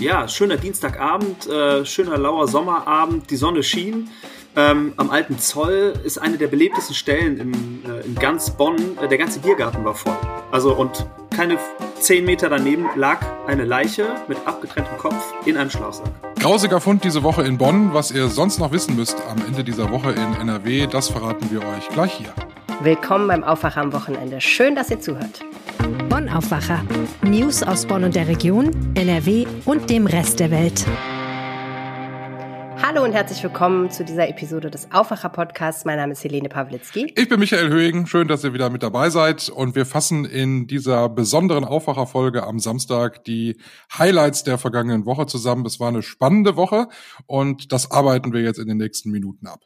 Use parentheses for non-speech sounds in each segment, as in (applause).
Ja, schöner Dienstagabend, äh, schöner lauer Sommerabend, die Sonne schien. Ähm, am alten Zoll ist eine der belebtesten Stellen in, äh, in ganz Bonn. Äh, der ganze Biergarten war voll. Also und keine zehn Meter daneben lag eine Leiche mit abgetrenntem Kopf in einem Schlafsack. Grausiger Fund diese Woche in Bonn. Was ihr sonst noch wissen müsst am Ende dieser Woche in NRW, das verraten wir euch gleich hier. Willkommen beim Aufwacher am Wochenende. Schön, dass ihr zuhört. Aufwacher. News aus Bonn und der Region, NRW und dem Rest der Welt. Hallo und herzlich willkommen zu dieser Episode des Aufwacher Podcasts. Mein Name ist Helene Pawlitzki. Ich bin Michael Höhing. Schön, dass ihr wieder mit dabei seid. Und wir fassen in dieser besonderen Aufwacher-Folge am Samstag die Highlights der vergangenen Woche zusammen. Es war eine spannende Woche und das arbeiten wir jetzt in den nächsten Minuten ab.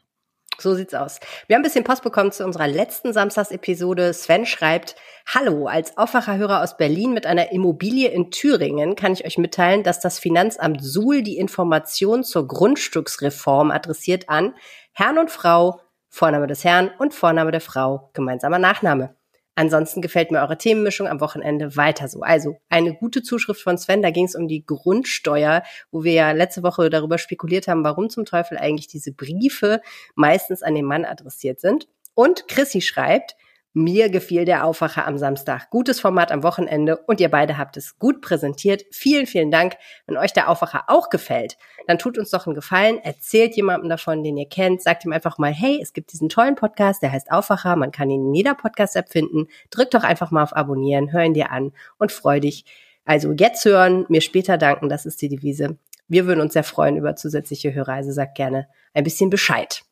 So sieht's aus. Wir haben ein bisschen Post bekommen zu unserer letzten Samstagsepisode. Sven schreibt, Hallo, als Aufwacherhörer aus Berlin mit einer Immobilie in Thüringen kann ich euch mitteilen, dass das Finanzamt Suhl die Information zur Grundstücksreform adressiert an Herrn und Frau, Vorname des Herrn und Vorname der Frau, gemeinsamer Nachname. Ansonsten gefällt mir eure Themenmischung am Wochenende weiter so. Also eine gute Zuschrift von Sven, da ging es um die Grundsteuer, wo wir ja letzte Woche darüber spekuliert haben, warum zum Teufel eigentlich diese Briefe meistens an den Mann adressiert sind. Und Chrissy schreibt, mir gefiel der Aufwacher am Samstag. Gutes Format am Wochenende und ihr beide habt es gut präsentiert. Vielen, vielen Dank. Wenn euch der Aufwacher auch gefällt, dann tut uns doch einen Gefallen. Erzählt jemandem davon, den ihr kennt. Sagt ihm einfach mal, hey, es gibt diesen tollen Podcast, der heißt Aufwacher. Man kann ihn in jeder Podcast-App finden. Drück doch einfach mal auf Abonnieren, hör ihn dir an und freu dich. Also jetzt hören, mir später danken, das ist die Devise. Wir würden uns sehr freuen über zusätzliche Hörreise. Also sagt gerne ein bisschen Bescheid.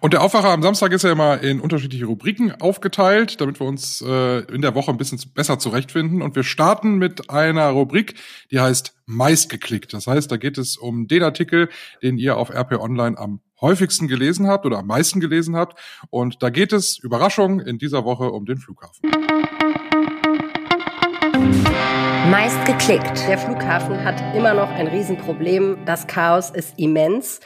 Und der Aufwacher am Samstag ist ja immer in unterschiedliche Rubriken aufgeteilt, damit wir uns äh, in der Woche ein bisschen besser zurechtfinden. Und wir starten mit einer Rubrik, die heißt meistgeklickt. Das heißt, da geht es um den Artikel, den ihr auf RP Online am häufigsten gelesen habt oder am meisten gelesen habt. Und da geht es, Überraschung, in dieser Woche um den Flughafen. Meist geklickt. Der Flughafen hat immer noch ein Riesenproblem. Das Chaos ist immens.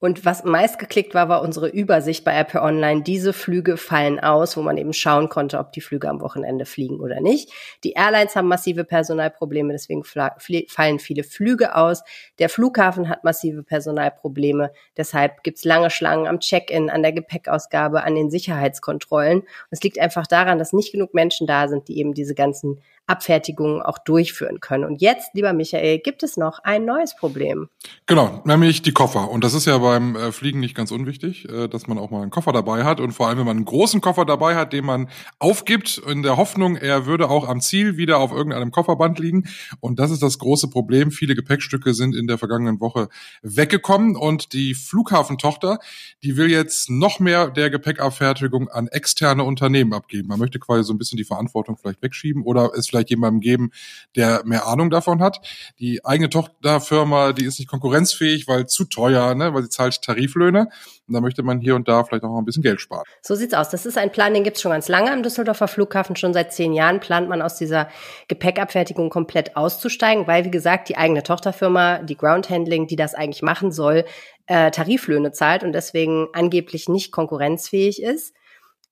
Und was meist geklickt war, war unsere Übersicht bei RP Online. Diese Flüge fallen aus, wo man eben schauen konnte, ob die Flüge am Wochenende fliegen oder nicht. Die Airlines haben massive Personalprobleme, deswegen fallen viele Flüge aus. Der Flughafen hat massive Personalprobleme, deshalb gibt's lange Schlangen am Check-in, an der Gepäckausgabe, an den Sicherheitskontrollen. Es liegt einfach daran, dass nicht genug Menschen da sind, die eben diese ganzen Abfertigungen auch durchführen können. Und jetzt, lieber Michael, gibt es noch ein neues Problem. Genau, nämlich die Koffer. Und das ist ja beim äh, Fliegen nicht ganz unwichtig, äh, dass man auch mal einen Koffer dabei hat. Und vor allem, wenn man einen großen Koffer dabei hat, den man aufgibt, in der Hoffnung, er würde auch am Ziel wieder auf irgendeinem Kofferband liegen. Und das ist das große Problem. Viele Gepäckstücke sind in der vergangenen Woche weggekommen. Und die Flughafentochter, die will jetzt noch mehr der Gepäckabfertigung an externe Unternehmen abgeben. Man möchte quasi so ein bisschen die Verantwortung vielleicht wegschieben oder es vielleicht vielleicht jemandem geben, der mehr Ahnung davon hat. Die eigene Tochterfirma, die ist nicht konkurrenzfähig, weil zu teuer, ne, weil sie zahlt Tariflöhne. Und da möchte man hier und da vielleicht auch ein bisschen Geld sparen. So sieht's aus. Das ist ein Plan, den gibt's schon ganz lange am Düsseldorfer Flughafen. Schon seit zehn Jahren plant man aus dieser Gepäckabfertigung komplett auszusteigen, weil, wie gesagt, die eigene Tochterfirma, die Ground Handling, die das eigentlich machen soll, äh, Tariflöhne zahlt und deswegen angeblich nicht konkurrenzfähig ist.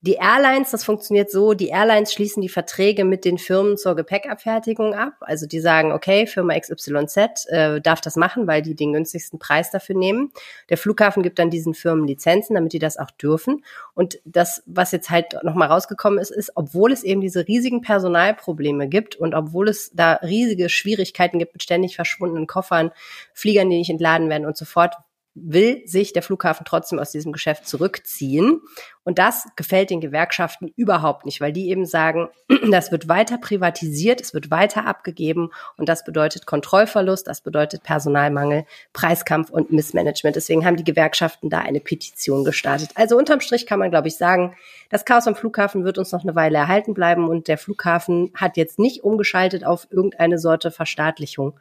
Die Airlines, das funktioniert so, die Airlines schließen die Verträge mit den Firmen zur Gepäckabfertigung ab. Also die sagen, okay, Firma XYZ äh, darf das machen, weil die den günstigsten Preis dafür nehmen. Der Flughafen gibt dann diesen Firmen Lizenzen, damit die das auch dürfen. Und das, was jetzt halt nochmal rausgekommen ist, ist, obwohl es eben diese riesigen Personalprobleme gibt und obwohl es da riesige Schwierigkeiten gibt mit ständig verschwundenen Koffern, Fliegern, die nicht entladen werden und so fort, will sich der Flughafen trotzdem aus diesem Geschäft zurückziehen. Und das gefällt den Gewerkschaften überhaupt nicht, weil die eben sagen, (clears throat) das wird weiter privatisiert, es wird weiter abgegeben und das bedeutet Kontrollverlust, das bedeutet Personalmangel, Preiskampf und Missmanagement. Deswegen haben die Gewerkschaften da eine Petition gestartet. Also unterm Strich kann man, glaube ich, sagen, das Chaos am Flughafen wird uns noch eine Weile erhalten bleiben und der Flughafen hat jetzt nicht umgeschaltet auf irgendeine Sorte Verstaatlichung,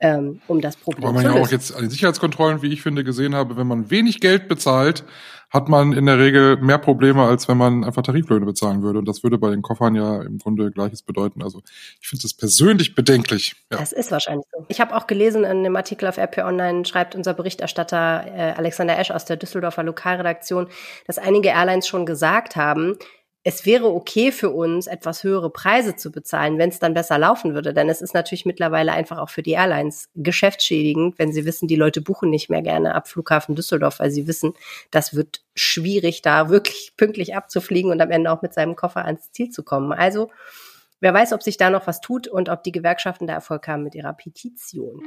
ähm, um das Problem Weil man zu ja lösen. auch jetzt an den Sicherheitskontrollen, wie ich finde, gesehen habe, wenn man wenig Geld bezahlt, hat man in der Regel mehr Probleme, als wenn man einfach Tariflöhne bezahlen würde. Und das würde bei den Koffern ja im Grunde Gleiches bedeuten. Also ich finde das persönlich bedenklich. Ja. Das ist wahrscheinlich so. Ich habe auch gelesen in einem Artikel auf RP Online, schreibt unser Berichterstatter äh, Alexander Esch aus der Düsseldorfer Lokalredaktion, dass einige Airlines schon gesagt haben, es wäre okay für uns, etwas höhere Preise zu bezahlen, wenn es dann besser laufen würde. Denn es ist natürlich mittlerweile einfach auch für die Airlines geschäftsschädigend, wenn sie wissen, die Leute buchen nicht mehr gerne ab Flughafen Düsseldorf, weil sie wissen, das wird schwierig, da (laughs) wirklich pünktlich abzufliegen und am Ende auch mit seinem Koffer ans Ziel zu kommen. Also wer weiß, ob sich da noch was tut und ob die Gewerkschaften da Erfolg haben mit ihrer Petition.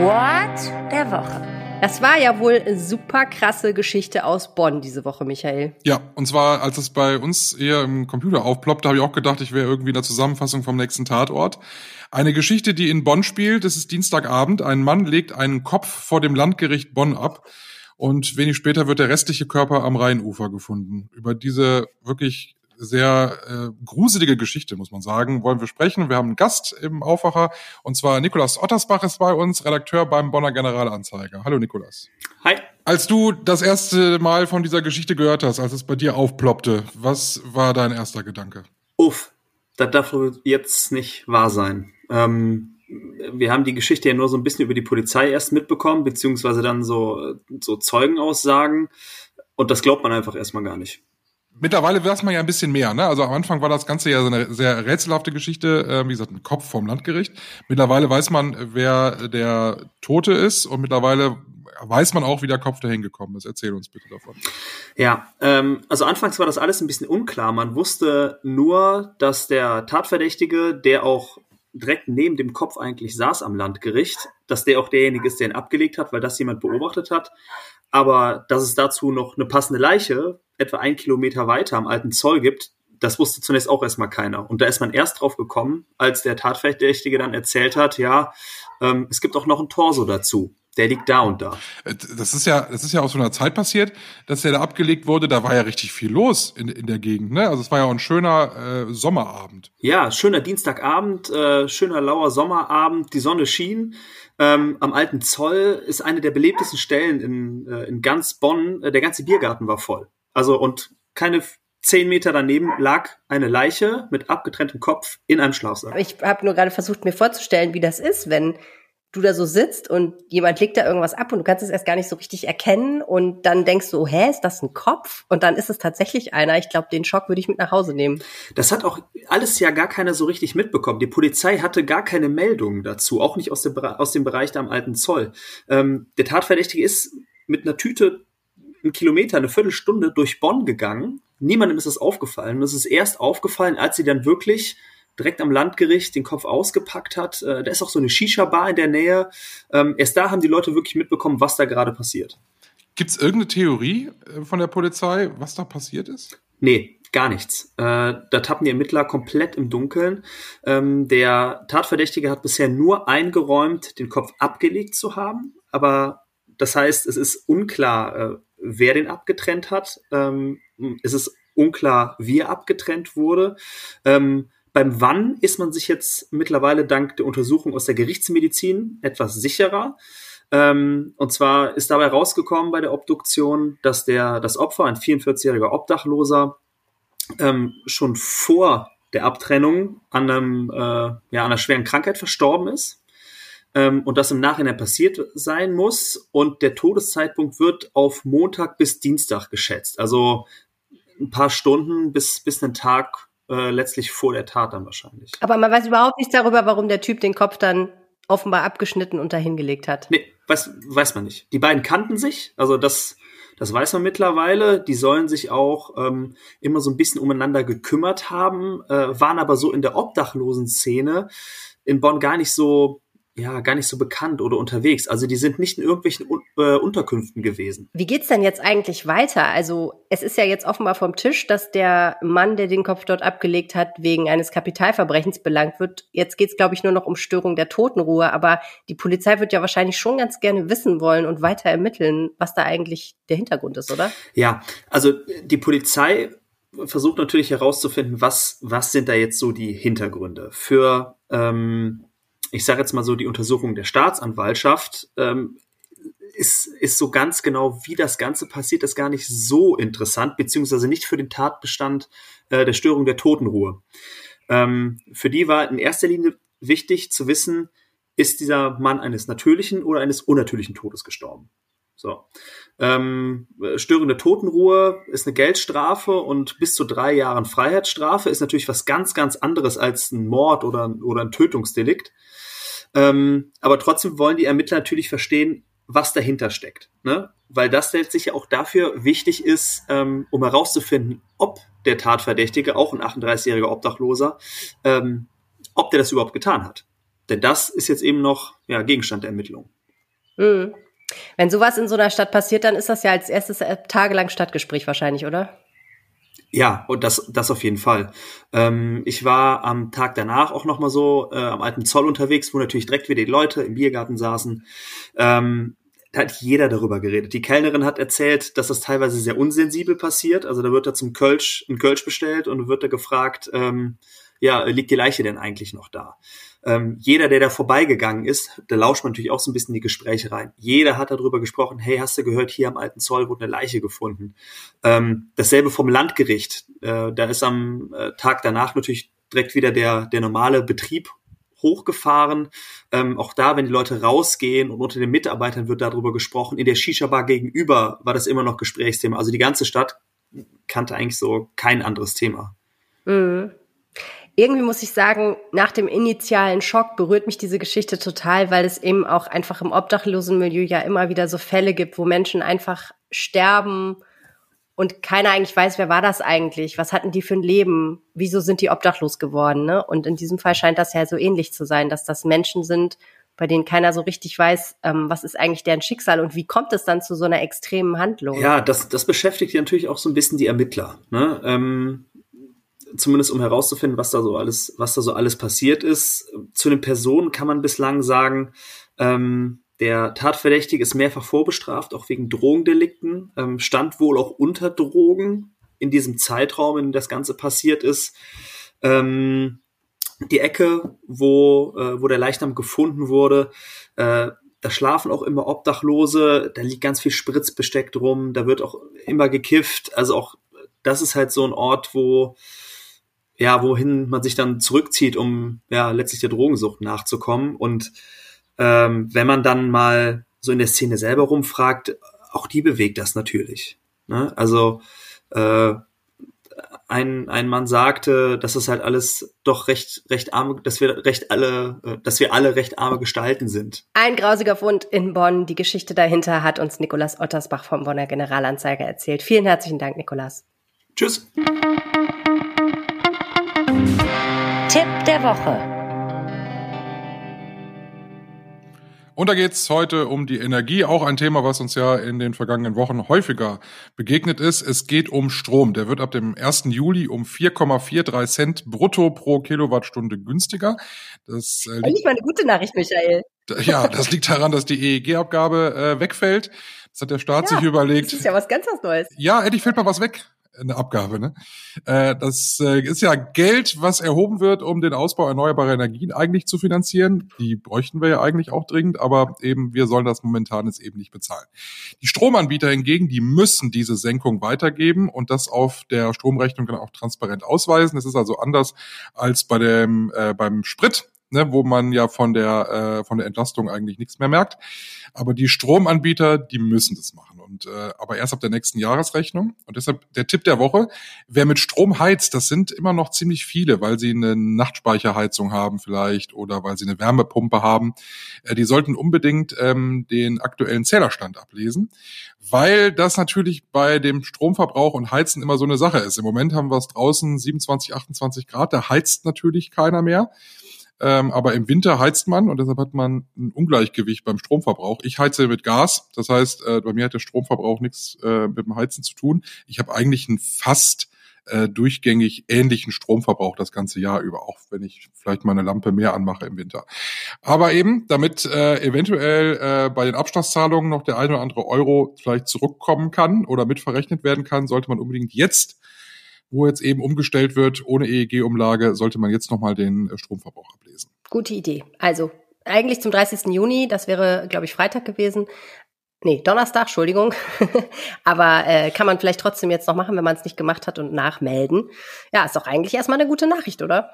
What der Woche. Das war ja wohl super krasse Geschichte aus Bonn diese Woche, Michael. Ja, und zwar, als es bei uns eher im Computer aufploppte, habe ich auch gedacht, ich wäre irgendwie in der Zusammenfassung vom nächsten Tatort. Eine Geschichte, die in Bonn spielt, es ist Dienstagabend. Ein Mann legt einen Kopf vor dem Landgericht Bonn ab und wenig später wird der restliche Körper am Rheinufer gefunden. Über diese wirklich sehr äh, gruselige Geschichte, muss man sagen, wollen wir sprechen. Wir haben einen Gast im Aufwacher und zwar Nikolas Ottersbach ist bei uns, Redakteur beim Bonner Generalanzeiger. Hallo Nikolas. Hi. Als du das erste Mal von dieser Geschichte gehört hast, als es bei dir aufploppte, was war dein erster Gedanke? Uff, das darf jetzt nicht wahr sein. Ähm, wir haben die Geschichte ja nur so ein bisschen über die Polizei erst mitbekommen, beziehungsweise dann so, so Zeugenaussagen. Und das glaubt man einfach erstmal gar nicht. Mittlerweile weiß man ja ein bisschen mehr. Ne? Also am Anfang war das Ganze ja so eine sehr rätselhafte Geschichte, äh, wie gesagt, ein Kopf vom Landgericht. Mittlerweile weiß man, wer der Tote ist und mittlerweile weiß man auch, wie der Kopf dahin gekommen ist. Erzähl uns bitte davon. Ja, ähm, also anfangs war das alles ein bisschen unklar. Man wusste nur, dass der Tatverdächtige, der auch direkt neben dem Kopf eigentlich saß am Landgericht, dass der auch derjenige ist, der ihn abgelegt hat, weil das jemand beobachtet hat. Aber dass es dazu noch eine passende Leiche etwa ein Kilometer weiter am alten Zoll gibt, das wusste zunächst auch erstmal keiner. Und da ist man erst drauf gekommen, als der Tatverdächtige dann erzählt hat, ja, ähm, es gibt auch noch ein Torso dazu. Der liegt da und da. Äh, das ist ja, das ist ja aus so einer Zeit passiert, dass der da abgelegt wurde. Da war ja richtig viel los in, in der Gegend. Ne? Also es war ja auch ein schöner äh, Sommerabend. Ja, schöner Dienstagabend, äh, schöner lauer Sommerabend. Die Sonne schien. Ähm, am alten Zoll ist eine der belebtesten Stellen in, äh, in ganz Bonn. Äh, der ganze Biergarten war voll. Also und keine zehn Meter daneben lag eine Leiche mit abgetrenntem Kopf in einem Schlafsack. Ich habe nur gerade versucht, mir vorzustellen, wie das ist, wenn du da so sitzt und jemand legt da irgendwas ab und du kannst es erst gar nicht so richtig erkennen und dann denkst du, hä, ist das ein Kopf? Und dann ist es tatsächlich einer. Ich glaube, den Schock würde ich mit nach Hause nehmen. Das hat auch alles ja gar keiner so richtig mitbekommen. Die Polizei hatte gar keine Meldungen dazu, auch nicht aus dem, aus dem Bereich da am alten Zoll. Ähm, der Tatverdächtige ist mit einer Tüte einen Kilometer, eine Viertelstunde durch Bonn gegangen. Niemandem ist das aufgefallen. Und es ist erst aufgefallen, als sie dann wirklich direkt am Landgericht den Kopf ausgepackt hat. Äh, da ist auch so eine Shisha-Bar in der Nähe. Ähm, erst da haben die Leute wirklich mitbekommen, was da gerade passiert. Gibt es irgendeine Theorie äh, von der Polizei, was da passiert ist? Nee, gar nichts. Äh, da tappen die Ermittler komplett im Dunkeln. Ähm, der Tatverdächtige hat bisher nur eingeräumt, den Kopf abgelegt zu haben. Aber das heißt, es ist unklar, äh, wer den abgetrennt hat. Ähm, es ist unklar, wie er abgetrennt wurde. Ähm, beim Wann ist man sich jetzt mittlerweile dank der Untersuchung aus der Gerichtsmedizin etwas sicherer. Ähm, und zwar ist dabei rausgekommen bei der Obduktion, dass der, das Opfer, ein 44-jähriger Obdachloser, ähm, schon vor der Abtrennung an, einem, äh, ja, an einer schweren Krankheit verstorben ist ähm, und das im Nachhinein passiert sein muss. Und der Todeszeitpunkt wird auf Montag bis Dienstag geschätzt. Also ein paar Stunden bis, bis einen Tag äh, letztlich vor der Tat dann wahrscheinlich. Aber man weiß überhaupt nichts darüber, warum der Typ den Kopf dann offenbar abgeschnitten und dahingelegt hat. Nee, weiß, weiß man nicht. Die beiden kannten sich, also das, das weiß man mittlerweile. Die sollen sich auch ähm, immer so ein bisschen umeinander gekümmert haben, äh, waren aber so in der obdachlosen Szene in Bonn gar nicht so ja gar nicht so bekannt oder unterwegs. Also die sind nicht in irgendwelchen äh, Unterkünften gewesen. Wie geht's denn jetzt eigentlich weiter? Also es ist ja jetzt offenbar vom Tisch, dass der Mann, der den Kopf dort abgelegt hat, wegen eines Kapitalverbrechens belangt wird. Jetzt geht's, glaube ich, nur noch um Störung der Totenruhe. Aber die Polizei wird ja wahrscheinlich schon ganz gerne wissen wollen und weiter ermitteln, was da eigentlich der Hintergrund ist, oder? Ja, also die Polizei versucht natürlich herauszufinden, was was sind da jetzt so die Hintergründe für ähm, ich sage jetzt mal so, die Untersuchung der Staatsanwaltschaft ähm, ist, ist so ganz genau, wie das Ganze passiert, ist gar nicht so interessant, beziehungsweise nicht für den Tatbestand äh, der Störung der Totenruhe. Ähm, für die war in erster Linie wichtig zu wissen, ist dieser Mann eines natürlichen oder eines unnatürlichen Todes gestorben. So. Ähm, störende Totenruhe ist eine Geldstrafe und bis zu drei Jahren Freiheitsstrafe ist natürlich was ganz, ganz anderes als ein Mord oder, oder ein Tötungsdelikt. Ähm, aber trotzdem wollen die Ermittler natürlich verstehen, was dahinter steckt. Ne? Weil das letztlich ja auch dafür wichtig ist, ähm, um herauszufinden, ob der Tatverdächtige, auch ein 38-jähriger Obdachloser, ähm, ob der das überhaupt getan hat. Denn das ist jetzt eben noch ja, Gegenstand der Ermittlung. Mhm. Wenn sowas in so einer Stadt passiert, dann ist das ja als erstes äh, tagelang Stadtgespräch wahrscheinlich, oder? Ja, und das, das auf jeden Fall. Ähm, ich war am Tag danach auch noch mal so äh, am alten Zoll unterwegs, wo natürlich direkt wieder die Leute im Biergarten saßen. Ähm, da hat jeder darüber geredet. Die Kellnerin hat erzählt, dass das teilweise sehr unsensibel passiert. Also da wird da zum Kölsch ein Kölsch bestellt und wird da gefragt, ähm, ja, liegt die Leiche denn eigentlich noch da? Ähm, jeder, der da vorbeigegangen ist, da lauscht man natürlich auch so ein bisschen die Gespräche rein. Jeder hat darüber gesprochen, hey, hast du gehört, hier am alten Zoll wurde eine Leiche gefunden. Ähm, dasselbe vom Landgericht. Äh, da ist am äh, Tag danach natürlich direkt wieder der, der normale Betrieb hochgefahren. Ähm, auch da, wenn die Leute rausgehen und unter den Mitarbeitern wird darüber gesprochen. In der Shisha-Bar gegenüber war das immer noch Gesprächsthema. Also die ganze Stadt kannte eigentlich so kein anderes Thema. Mhm irgendwie muss ich sagen, nach dem initialen Schock berührt mich diese Geschichte total, weil es eben auch einfach im obdachlosen Milieu ja immer wieder so Fälle gibt, wo Menschen einfach sterben und keiner eigentlich weiß, wer war das eigentlich? Was hatten die für ein Leben? Wieso sind die obdachlos geworden? Ne? Und in diesem Fall scheint das ja so ähnlich zu sein, dass das Menschen sind, bei denen keiner so richtig weiß, ähm, was ist eigentlich deren Schicksal und wie kommt es dann zu so einer extremen Handlung? Ja, das, das beschäftigt ja natürlich auch so ein bisschen die Ermittler. Ne? Ähm, zumindest um herauszufinden, was da so alles, was da so alles passiert ist. Zu den Personen kann man bislang sagen, ähm, der Tatverdächtige ist mehrfach vorbestraft, auch wegen Drogendelikten, ähm, stand wohl auch unter Drogen in diesem Zeitraum, in dem das Ganze passiert ist. Ähm, die Ecke, wo, äh, wo der Leichnam gefunden wurde, äh, da schlafen auch immer Obdachlose, da liegt ganz viel Spritzbesteck drum, da wird auch immer gekifft. Also auch das ist halt so ein Ort, wo ja, wohin man sich dann zurückzieht, um ja letztlich der Drogensucht nachzukommen. Und ähm, wenn man dann mal so in der Szene selber rumfragt, auch die bewegt das natürlich. Ne? Also äh, ein, ein Mann sagte, dass es halt alles doch recht, recht arme, dass wir recht alle, äh, dass wir alle recht arme Gestalten sind. Ein grausiger Fund in Bonn. Die Geschichte dahinter hat uns Nikolas Ottersbach vom Bonner Generalanzeiger erzählt. Vielen herzlichen Dank, Nikolas. Tschüss. Der Woche. Und da geht's heute um die Energie, auch ein Thema, was uns ja in den vergangenen Wochen häufiger begegnet ist. Es geht um Strom. Der wird ab dem 1. Juli um 4,43 Cent brutto pro Kilowattstunde günstiger. Das äh, liegt, mal eine gute Nachricht, Michael. Ja, das liegt daran, dass die EEG-Abgabe äh, wegfällt. Das hat der Staat ja, sich überlegt. Das ist ja was ganz was Neues. Ja, endlich fällt mal was weg eine Abgabe. Ne? Äh, das äh, ist ja Geld, was erhoben wird, um den Ausbau erneuerbarer Energien eigentlich zu finanzieren. Die bräuchten wir ja eigentlich auch dringend, aber eben wir sollen das momentan jetzt eben nicht bezahlen. Die Stromanbieter hingegen, die müssen diese Senkung weitergeben und das auf der Stromrechnung dann auch transparent ausweisen. Das ist also anders als bei dem äh, beim Sprit ne, wo man ja von der, äh, von der Entlastung eigentlich nichts mehr merkt. Aber die Stromanbieter, die müssen das machen. Und äh, aber erst ab der nächsten Jahresrechnung. Und deshalb der Tipp der Woche, wer mit Strom heizt, das sind immer noch ziemlich viele, weil sie eine Nachtspeicherheizung haben vielleicht oder weil sie eine Wärmepumpe haben. Äh, die sollten unbedingt ähm, den aktuellen Zählerstand ablesen, weil das natürlich bei dem Stromverbrauch und Heizen immer so eine Sache ist. Im Moment haben wir es draußen 27, 28 Grad, da heizt natürlich keiner mehr. Ähm, aber im Winter heizt man und deshalb hat man ein Ungleichgewicht beim Stromverbrauch. Ich heize mit Gas, das heißt, äh, bei mir hat der Stromverbrauch nichts äh, mit dem Heizen zu tun. Ich habe eigentlich einen fast äh, durchgängig ähnlichen Stromverbrauch das ganze Jahr über, auch wenn ich vielleicht mal eine Lampe mehr anmache im Winter. Aber eben, damit äh, eventuell äh, bei den Abschlagszahlungen noch der eine oder andere Euro vielleicht zurückkommen kann oder mitverrechnet werden kann, sollte man unbedingt jetzt wo jetzt eben umgestellt wird ohne EEG-Umlage, sollte man jetzt nochmal den äh, Stromverbrauch ablesen. Gute Idee. Also eigentlich zum 30. Juni, das wäre, glaube ich, Freitag gewesen. Nee, Donnerstag, Entschuldigung. (laughs) Aber äh, kann man vielleicht trotzdem jetzt noch machen, wenn man es nicht gemacht hat und nachmelden. Ja, ist doch eigentlich erstmal eine gute Nachricht, oder?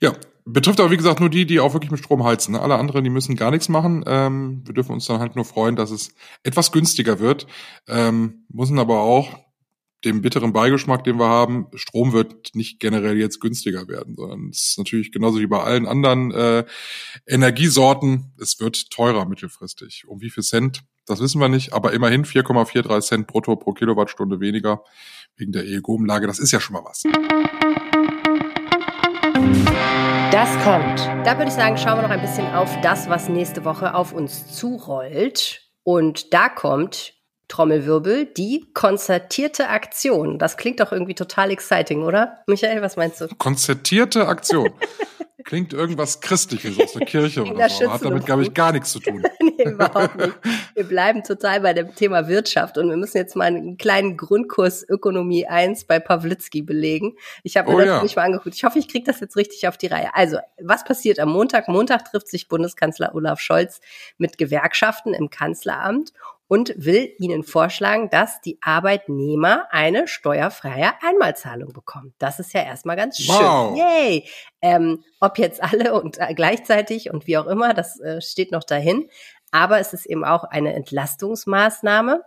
Ja, betrifft aber wie gesagt nur die, die auch wirklich mit Strom heizen. Ne? Alle anderen, die müssen gar nichts machen. Ähm, wir dürfen uns dann halt nur freuen, dass es etwas günstiger wird. Ähm, müssen aber auch dem bitteren Beigeschmack, den wir haben, Strom wird nicht generell jetzt günstiger werden, sondern es ist natürlich genauso wie bei allen anderen äh, Energiesorten, es wird teurer mittelfristig. Um wie viel Cent, das wissen wir nicht, aber immerhin 4,43 Cent brutto pro Kilowattstunde weniger wegen der EEG-Umlage, das ist ja schon mal was. Das kommt. Da würde ich sagen, schauen wir noch ein bisschen auf das, was nächste Woche auf uns zurollt. Und da kommt Trommelwirbel, die konzertierte Aktion. Das klingt doch irgendwie total exciting, oder? Michael, was meinst du? Konzertierte Aktion. (laughs) Klingt irgendwas Christliches aus der Kirche oder so. Hat damit, glaube ich, gar nichts zu tun. (laughs) nee, überhaupt nicht. Wir bleiben total bei dem Thema Wirtschaft und wir müssen jetzt mal einen kleinen Grundkurs Ökonomie 1 bei Pawlitzki belegen. Ich habe mir oh, das ja. nicht mal angeguckt. Ich hoffe, ich kriege das jetzt richtig auf die Reihe. Also, was passiert am Montag? Montag trifft sich Bundeskanzler Olaf Scholz mit Gewerkschaften im Kanzleramt und will Ihnen vorschlagen, dass die Arbeitnehmer eine steuerfreie Einmalzahlung bekommen. Das ist ja erstmal ganz schön. Wow. Yay! Ähm, ob jetzt alle und äh, gleichzeitig und wie auch immer, das äh, steht noch dahin. Aber es ist eben auch eine Entlastungsmaßnahme.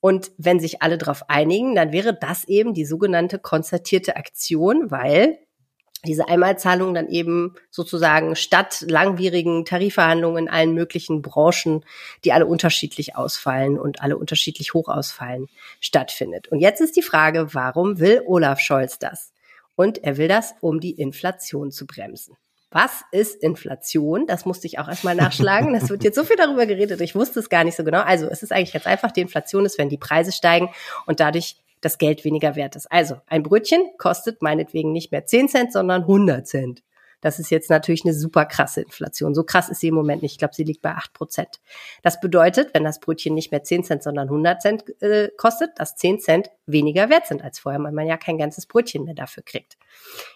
Und wenn sich alle darauf einigen, dann wäre das eben die sogenannte konzertierte Aktion, weil diese Einmalzahlung dann eben sozusagen statt langwierigen Tarifverhandlungen in allen möglichen Branchen, die alle unterschiedlich ausfallen und alle unterschiedlich hoch ausfallen, stattfindet. Und jetzt ist die Frage, warum will Olaf Scholz das? Und er will das, um die Inflation zu bremsen. Was ist Inflation? Das musste ich auch erstmal nachschlagen. Es wird jetzt so viel darüber geredet, ich wusste es gar nicht so genau. Also es ist eigentlich ganz einfach, die Inflation ist, wenn die Preise steigen und dadurch das Geld weniger wert ist. Also ein Brötchen kostet meinetwegen nicht mehr 10 Cent, sondern 100 Cent. Das ist jetzt natürlich eine super krasse Inflation. So krass ist sie im Moment nicht. Ich glaube, sie liegt bei 8 Prozent. Das bedeutet, wenn das Brötchen nicht mehr 10 Cent, sondern 100 Cent äh, kostet, dass 10 Cent weniger wert sind als vorher, weil man ja kein ganzes Brötchen mehr dafür kriegt.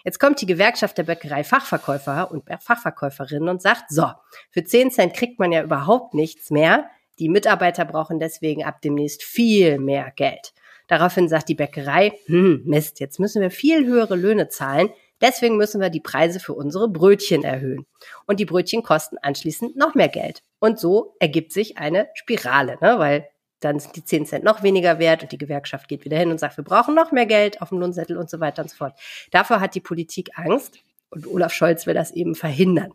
Jetzt kommt die Gewerkschaft der Bäckerei Fachverkäufer und Fachverkäuferinnen und sagt, so, für 10 Cent kriegt man ja überhaupt nichts mehr. Die Mitarbeiter brauchen deswegen ab demnächst viel mehr Geld. Daraufhin sagt die Bäckerei, hm, Mist, jetzt müssen wir viel höhere Löhne zahlen. Deswegen müssen wir die Preise für unsere Brötchen erhöhen. Und die Brötchen kosten anschließend noch mehr Geld. Und so ergibt sich eine Spirale, ne? weil dann sind die 10 Cent noch weniger wert und die Gewerkschaft geht wieder hin und sagt, wir brauchen noch mehr Geld auf dem Lohnzettel und so weiter und so fort. Dafür hat die Politik Angst und Olaf Scholz will das eben verhindern.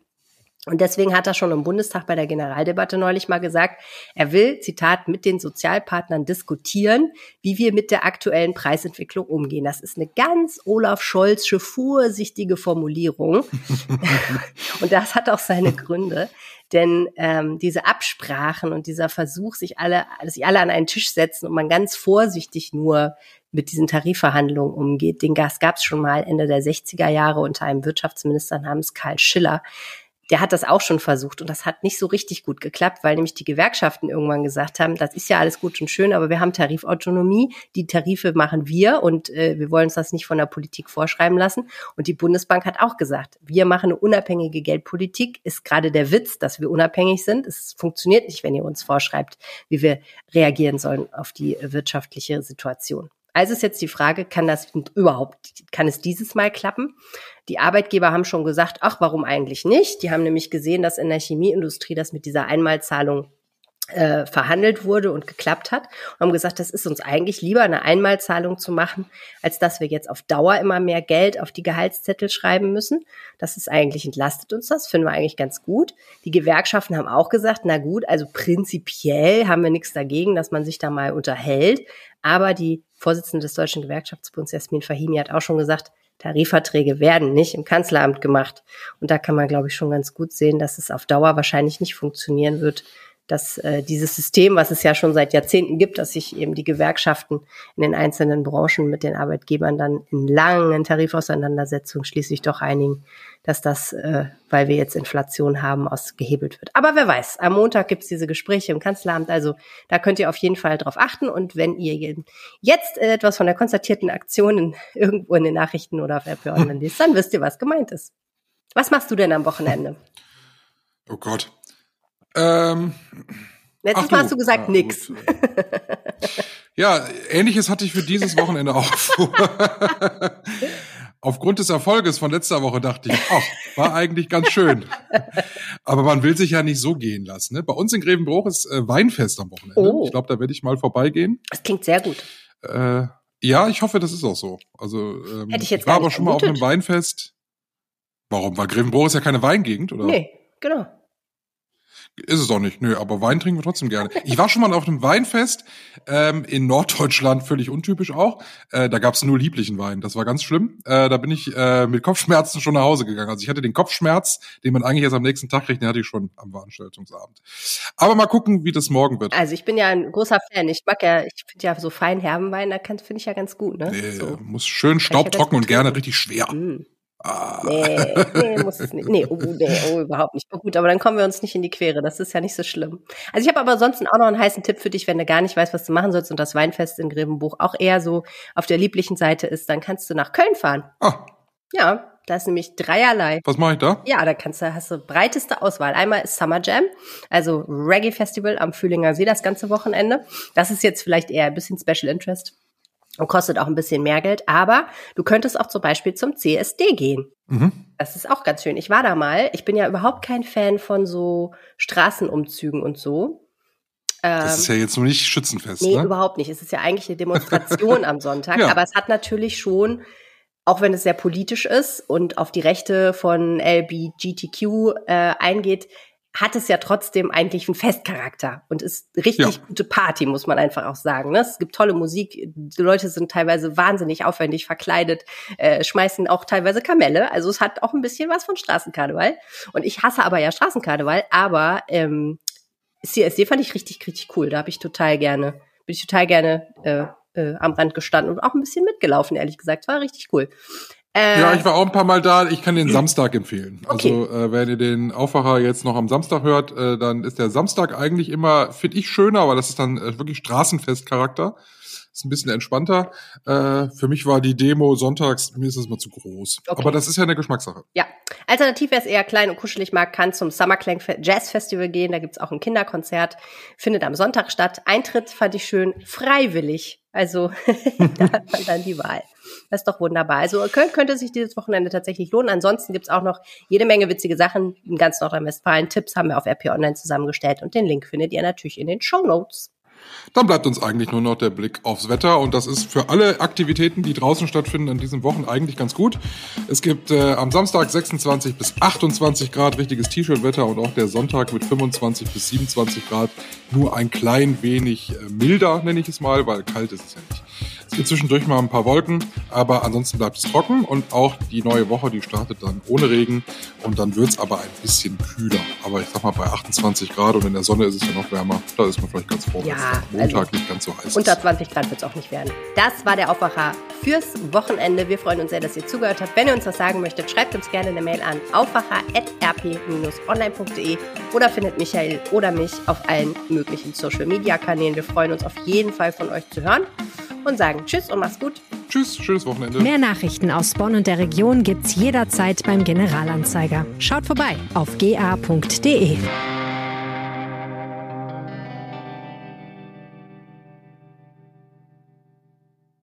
Und deswegen hat er schon im Bundestag bei der Generaldebatte neulich mal gesagt, er will, Zitat, mit den Sozialpartnern diskutieren, wie wir mit der aktuellen Preisentwicklung umgehen. Das ist eine ganz Olaf Scholzsche, vorsichtige Formulierung. (laughs) und das hat auch seine Gründe. Denn ähm, diese Absprachen und dieser Versuch, sich alle, sich alle an einen Tisch setzen und man ganz vorsichtig nur mit diesen Tarifverhandlungen umgeht, den Gas gab es schon mal Ende der 60er Jahre unter einem Wirtschaftsminister namens Karl Schiller der hat das auch schon versucht und das hat nicht so richtig gut geklappt, weil nämlich die Gewerkschaften irgendwann gesagt haben, das ist ja alles gut und schön, aber wir haben Tarifautonomie, die Tarife machen wir und äh, wir wollen uns das nicht von der Politik vorschreiben lassen. Und die Bundesbank hat auch gesagt, wir machen eine unabhängige Geldpolitik, ist gerade der Witz, dass wir unabhängig sind. Es funktioniert nicht, wenn ihr uns vorschreibt, wie wir reagieren sollen auf die wirtschaftliche Situation. Also ist jetzt die Frage, kann das überhaupt, kann es dieses Mal klappen? Die Arbeitgeber haben schon gesagt, ach, warum eigentlich nicht? Die haben nämlich gesehen, dass in der Chemieindustrie das mit dieser Einmalzahlung äh, verhandelt wurde und geklappt hat und haben gesagt, das ist uns eigentlich lieber eine Einmalzahlung zu machen, als dass wir jetzt auf Dauer immer mehr Geld auf die Gehaltszettel schreiben müssen. Das ist eigentlich entlastet uns das, finden wir eigentlich ganz gut. Die Gewerkschaften haben auch gesagt, na gut, also prinzipiell haben wir nichts dagegen, dass man sich da mal unterhält, aber die Vorsitzende des Deutschen Gewerkschaftsbunds, Jasmin Fahimi, hat auch schon gesagt, Tarifverträge werden nicht im Kanzleramt gemacht. Und da kann man, glaube ich, schon ganz gut sehen, dass es auf Dauer wahrscheinlich nicht funktionieren wird, dass äh, dieses System, was es ja schon seit Jahrzehnten gibt, dass sich eben die Gewerkschaften in den einzelnen Branchen mit den Arbeitgebern dann in langen Tarifauseinandersetzungen schließlich doch einigen, dass das, äh, weil wir jetzt Inflation haben, ausgehebelt wird. Aber wer weiß, am Montag gibt's diese Gespräche im Kanzleramt, also da könnt ihr auf jeden Fall drauf achten. Und wenn ihr jetzt etwas von der konstatierten Aktion in, irgendwo in den Nachrichten oder auf RP Online liest, dann wisst ihr, was gemeint ist. Was machst du denn am Wochenende? Oh Gott. Ähm, Letztes Mal hast du gesagt, ja, nix. (laughs) ja, ähnliches hatte ich für dieses Wochenende auch vor. (laughs) aufgrund des Erfolges von letzter Woche dachte ich, ach, war eigentlich ganz schön. Aber man will sich ja nicht so gehen lassen. Ne? Bei uns in Grevenbruch ist äh, Weinfest am Wochenende. Oh. Ich glaube, da werde ich mal vorbeigehen. Das klingt sehr gut. Äh, ja, ich hoffe, das ist auch so. Also ähm, Hätte ich jetzt war gar aber schon mal auf einem. Weinfest. Warum? Weil Grevenbruch ist ja keine Weingegend, oder? Nee, genau. Ist es auch nicht. Nö, aber Wein trinken wir trotzdem gerne. Ich war schon mal auf einem Weinfest ähm, in Norddeutschland, völlig untypisch auch. Äh, da gab's nur lieblichen Wein. Das war ganz schlimm. Äh, da bin ich äh, mit Kopfschmerzen schon nach Hause gegangen. Also ich hatte den Kopfschmerz, den man eigentlich erst am nächsten Tag kriegt, den hatte ich schon am Veranstaltungsabend. Aber mal gucken, wie das morgen wird. Also ich bin ja ein großer Fan. Ich mag ja, ich finde ja so fein herben Wein, da finde ich ja ganz gut, ne? Nee, so. muss schön ja staubtrocken gut und gerne richtig schwer. Mm. Ah. Nee, nee, muss es nicht. Nee, oh, nee, oh, überhaupt nicht. Oh, gut, aber dann kommen wir uns nicht in die Quere. Das ist ja nicht so schlimm. Also ich habe aber ansonsten auch noch einen heißen Tipp für dich, wenn du gar nicht weißt, was du machen sollst und das Weinfest in Grevenbuch auch eher so auf der lieblichen Seite ist, dann kannst du nach Köln fahren. Ah, Ja, da ist nämlich dreierlei. was mache ich da? Ja, da kannst du, hast du breiteste Auswahl. Einmal ist Summer Jam, also Reggae Festival am Fühlinger See das ganze Wochenende. Das ist jetzt vielleicht eher ein bisschen Special Interest und kostet auch ein bisschen mehr Geld, aber du könntest auch zum Beispiel zum CSD gehen. Mhm. Das ist auch ganz schön. Ich war da mal. Ich bin ja überhaupt kein Fan von so Straßenumzügen und so. Das ist ja jetzt nur nicht Schützenfest, Ähm, Nee, ne? überhaupt nicht. Es ist ja eigentlich eine Demonstration am (laughs) Sonntag, Ja. aber es hat natürlich schon, auch wenn es sehr politisch ist und auf die Rechte von LBGTQ äh, eingeht, hat es ja trotzdem eigentlich einen Festcharakter und ist richtig Ja. gute Party, muss man einfach auch sagen. Ne? Es gibt tolle Musik, die Leute sind teilweise wahnsinnig aufwendig verkleidet, äh, schmeißen auch teilweise Kamelle. Also es hat auch ein bisschen was von Straßenkarneval. Und ich hasse aber ja Straßenkarneval, aber ähm, CSD fand ich richtig, richtig cool. Da habe ich total gerne, bin ich total gerne äh, äh, am Rand gestanden und auch ein bisschen mitgelaufen, ehrlich gesagt. War richtig cool. Äh, Ja, ich war auch ein paar Mal da. Ich kann den Samstag empfehlen. Okay. Also, äh, wenn ihr den Aufwacher jetzt noch am Samstag hört, äh, dann ist der Samstag eigentlich immer, finde ich, schöner, aber das ist dann äh, wirklich Straßenfestcharakter. Ist ein bisschen entspannter. Äh, für mich war die Demo sonntags, mir ist das mal zu groß. Okay. Aber das ist ja eine Geschmackssache. Ja, alternativ, wer es eher klein und kuschelig mag, kann zum Summer Clang Fe- Jazz Festival gehen. Da gibt's auch ein Kinderkonzert. Findet am Sonntag statt. Eintritt fand ich schön. Freiwillig. Also (laughs) da hat man dann die Wahl. Das ist doch wunderbar. Also Köln könnte sich dieses Wochenende tatsächlich lohnen. Ansonsten gibt's auch noch jede Menge witzige Sachen in ganz Nordrhein-Westfalen. Tipps haben wir auf RP Online zusammengestellt und den Link findet ihr natürlich in den Show Notes. Dann bleibt uns eigentlich nur noch der Blick aufs Wetter und das ist für alle Aktivitäten, die draußen stattfinden an diesen Wochen eigentlich ganz gut. Es gibt äh, am Samstag 26 bis 28 Grad richtiges T-Shirt-Wetter und auch der Sonntag mit 25 bis 27 Grad nur ein klein wenig äh, milder, nenne ich es mal, weil kalt ist es ja nicht. Es gibt zwischendurch mal ein paar Wolken, aber ansonsten bleibt es trocken und auch die neue Woche, die startet dann ohne Regen und dann wird's aber ein bisschen kühler. Aber ich sag mal, bei 28 Grad und in der Sonne ist es ja noch wärmer. Da ist man vielleicht ganz froh, wenn Ja, Montag also nicht ganz so heiß Unter ist. 20 Grad wird es auch nicht werden. Das war der Aufwacher fürs Wochenende. Wir freuen uns sehr, dass ihr zugehört habt. Wenn ihr uns was sagen möchtet, schreibt uns gerne eine Mail an aufwacher.rp-online.de oder findet Michael oder mich auf allen möglichen Social-Media-Kanälen. Wir freuen uns auf jeden Fall von euch zu hören und sagen Tschüss und macht's gut. Tschüss, schönes Wochenende. Mehr Nachrichten aus Bonn und der Region gibt's jederzeit beim Generalanzeiger. Schaut vorbei auf ga.de.